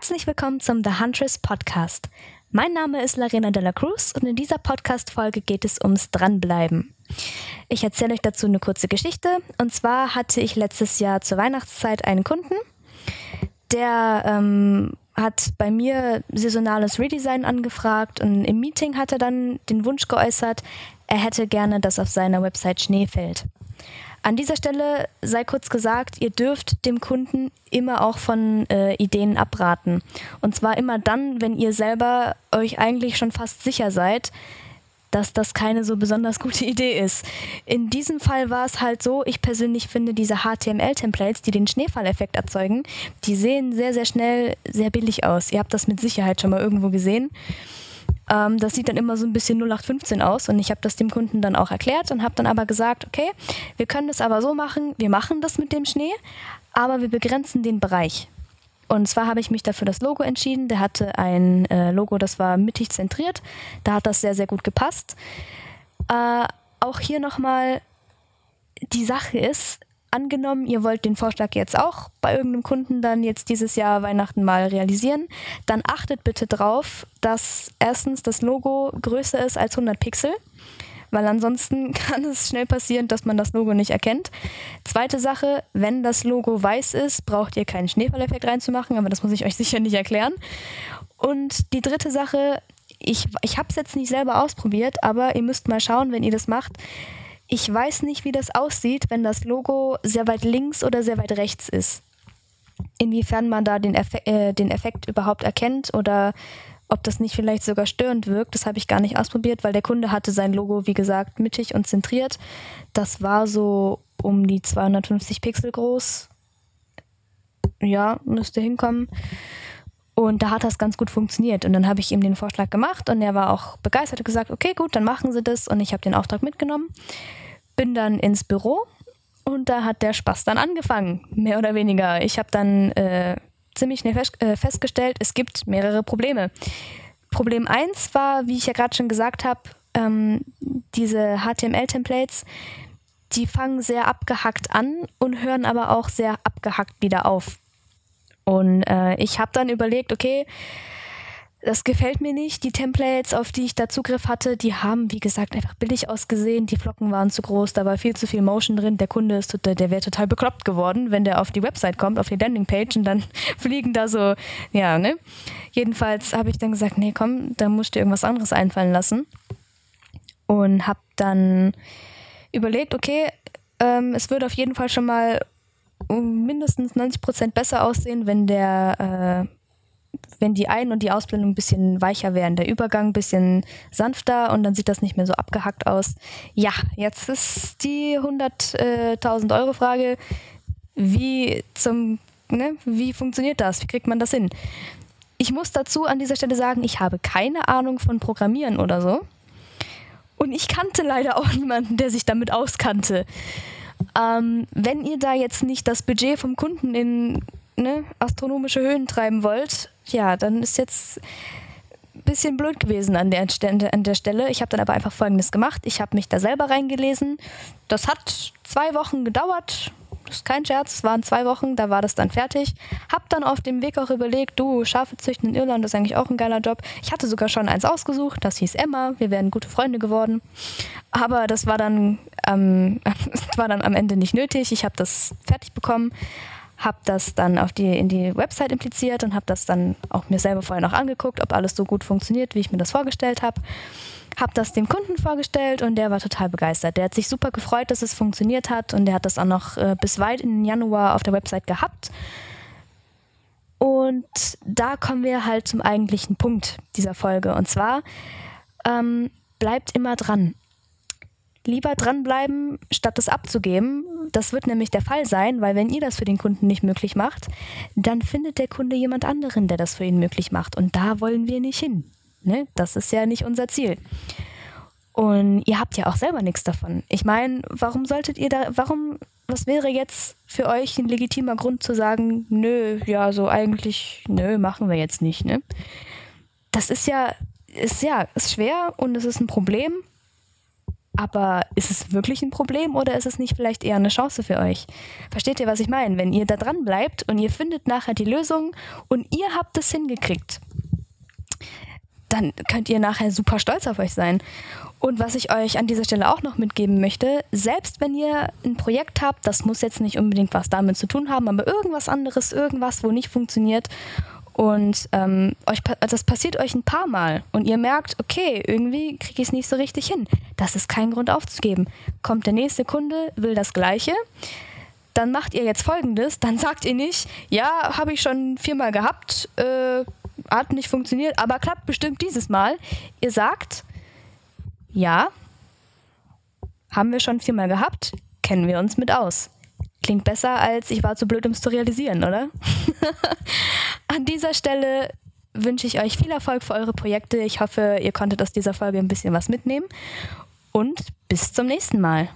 Herzlich willkommen zum The Huntress Podcast. Mein Name ist Larena de la Cruz und in dieser Podcast-Folge geht es ums Dranbleiben. Ich erzähle euch dazu eine kurze Geschichte. Und zwar hatte ich letztes Jahr zur Weihnachtszeit einen Kunden, der ähm, hat bei mir saisonales Redesign angefragt und im Meeting hat er dann den Wunsch geäußert, er hätte gerne, dass auf seiner Website Schnee fällt. An dieser Stelle sei kurz gesagt, ihr dürft dem Kunden immer auch von äh, Ideen abraten. Und zwar immer dann, wenn ihr selber euch eigentlich schon fast sicher seid, dass das keine so besonders gute Idee ist. In diesem Fall war es halt so, ich persönlich finde diese HTML-Templates, die den Schneefalleffekt erzeugen, die sehen sehr, sehr schnell sehr billig aus. Ihr habt das mit Sicherheit schon mal irgendwo gesehen. Ähm, das sieht dann immer so ein bisschen 0815 aus und ich habe das dem Kunden dann auch erklärt und habe dann aber gesagt, okay, wir können das aber so machen, wir machen das mit dem Schnee, aber wir begrenzen den Bereich. Und zwar habe ich mich dafür das Logo entschieden. Der hatte ein äh, Logo, das war mittig zentriert. Da hat das sehr, sehr gut gepasst. Äh, auch hier nochmal, die Sache ist, angenommen, ihr wollt den Vorschlag jetzt auch bei irgendeinem Kunden dann jetzt dieses Jahr Weihnachten mal realisieren, dann achtet bitte drauf, dass erstens das Logo größer ist als 100 Pixel, weil ansonsten kann es schnell passieren, dass man das Logo nicht erkennt. Zweite Sache, wenn das Logo weiß ist, braucht ihr keinen Schneefalleffekt reinzumachen, aber das muss ich euch sicher nicht erklären. Und die dritte Sache, ich, ich habe es jetzt nicht selber ausprobiert, aber ihr müsst mal schauen, wenn ihr das macht, ich weiß nicht, wie das aussieht, wenn das Logo sehr weit links oder sehr weit rechts ist. Inwiefern man da den, Effekt, äh, den Effekt überhaupt erkennt oder ob das nicht vielleicht sogar störend wirkt, das habe ich gar nicht ausprobiert, weil der Kunde hatte sein Logo, wie gesagt, mittig und zentriert. Das war so um die 250 Pixel groß. Ja, müsste hinkommen. Und da hat das ganz gut funktioniert. Und dann habe ich ihm den Vorschlag gemacht und er war auch begeistert und gesagt, okay, gut, dann machen Sie das. Und ich habe den Auftrag mitgenommen bin dann ins Büro und da hat der Spaß dann angefangen, mehr oder weniger. Ich habe dann äh, ziemlich schnell äh, festgestellt, es gibt mehrere Probleme. Problem 1 war, wie ich ja gerade schon gesagt habe, ähm, diese HTML-Templates, die fangen sehr abgehackt an und hören aber auch sehr abgehackt wieder auf. Und äh, ich habe dann überlegt, okay, das gefällt mir nicht. Die Templates, auf die ich da Zugriff hatte, die haben, wie gesagt, einfach billig ausgesehen. Die Flocken waren zu groß, da war viel zu viel Motion drin. Der Kunde ist, der, der wäre total bekloppt geworden, wenn der auf die Website kommt, auf die Landingpage und dann fliegen da so, ja, ne? Jedenfalls habe ich dann gesagt, nee, komm, da musst du irgendwas anderes einfallen lassen. Und habe dann überlegt, okay, ähm, es würde auf jeden Fall schon mal mindestens 90 Prozent besser aussehen, wenn der äh, wenn die Ein- und die Ausblendung ein bisschen weicher wären, der Übergang ein bisschen sanfter und dann sieht das nicht mehr so abgehackt aus. Ja, jetzt ist die 100.000 Euro Frage, wie zum, ne, wie funktioniert das? Wie kriegt man das hin? Ich muss dazu an dieser Stelle sagen, ich habe keine Ahnung von Programmieren oder so. Und ich kannte leider auch niemanden, der sich damit auskannte. Ähm, wenn ihr da jetzt nicht das Budget vom Kunden in ne, astronomische Höhen treiben wollt, ja, dann ist jetzt ein bisschen blöd gewesen an der, an der Stelle. Ich habe dann aber einfach Folgendes gemacht. Ich habe mich da selber reingelesen. Das hat zwei Wochen gedauert. Ist kein Scherz, es waren zwei Wochen, da war das dann fertig. Hab dann auf dem Weg auch überlegt, du, Schafe züchten in Irland ist eigentlich auch ein geiler Job. Ich hatte sogar schon eins ausgesucht, das hieß Emma, wir wären gute Freunde geworden. Aber das war dann, ähm, war dann am Ende nicht nötig. Ich habe das fertig bekommen, habe das dann auf die, in die Website impliziert und habe das dann auch mir selber vorher noch angeguckt, ob alles so gut funktioniert, wie ich mir das vorgestellt habe. Habe das dem Kunden vorgestellt und der war total begeistert. Der hat sich super gefreut, dass es funktioniert hat und der hat das auch noch äh, bis weit in den Januar auf der Website gehabt. Und da kommen wir halt zum eigentlichen Punkt dieser Folge. Und zwar ähm, bleibt immer dran lieber dranbleiben, statt es abzugeben. Das wird nämlich der Fall sein, weil wenn ihr das für den Kunden nicht möglich macht, dann findet der Kunde jemand anderen, der das für ihn möglich macht. Und da wollen wir nicht hin. Ne? Das ist ja nicht unser Ziel. Und ihr habt ja auch selber nichts davon. Ich meine, warum solltet ihr da, warum, was wäre jetzt für euch ein legitimer Grund zu sagen, nö, ja, so eigentlich, nö, machen wir jetzt nicht, ne? Das ist ja, ist ja, ist schwer und es ist ein Problem Aber ist es wirklich ein Problem oder ist es nicht vielleicht eher eine Chance für euch? Versteht ihr, was ich meine? Wenn ihr da dran bleibt und ihr findet nachher die Lösung und ihr habt es hingekriegt, dann könnt ihr nachher super stolz auf euch sein. Und was ich euch an dieser Stelle auch noch mitgeben möchte, selbst wenn ihr ein Projekt habt, das muss jetzt nicht unbedingt was damit zu tun haben, aber irgendwas anderes, irgendwas, wo nicht funktioniert und ähm, euch, das passiert euch ein paar Mal und ihr merkt, okay, irgendwie kriege ich es nicht so richtig hin. Das ist kein Grund aufzugeben. Kommt der nächste Kunde, will das Gleiche, dann macht ihr jetzt Folgendes, dann sagt ihr nicht, ja, habe ich schon viermal gehabt, äh, hat nicht funktioniert, aber klappt bestimmt dieses Mal. Ihr sagt, ja, haben wir schon viermal gehabt, kennen wir uns mit aus. Klingt besser als ich war zu blöd, um es zu realisieren, oder? An dieser Stelle wünsche ich euch viel Erfolg für eure Projekte. Ich hoffe, ihr konntet aus dieser Folge ein bisschen was mitnehmen. Und bis zum nächsten Mal.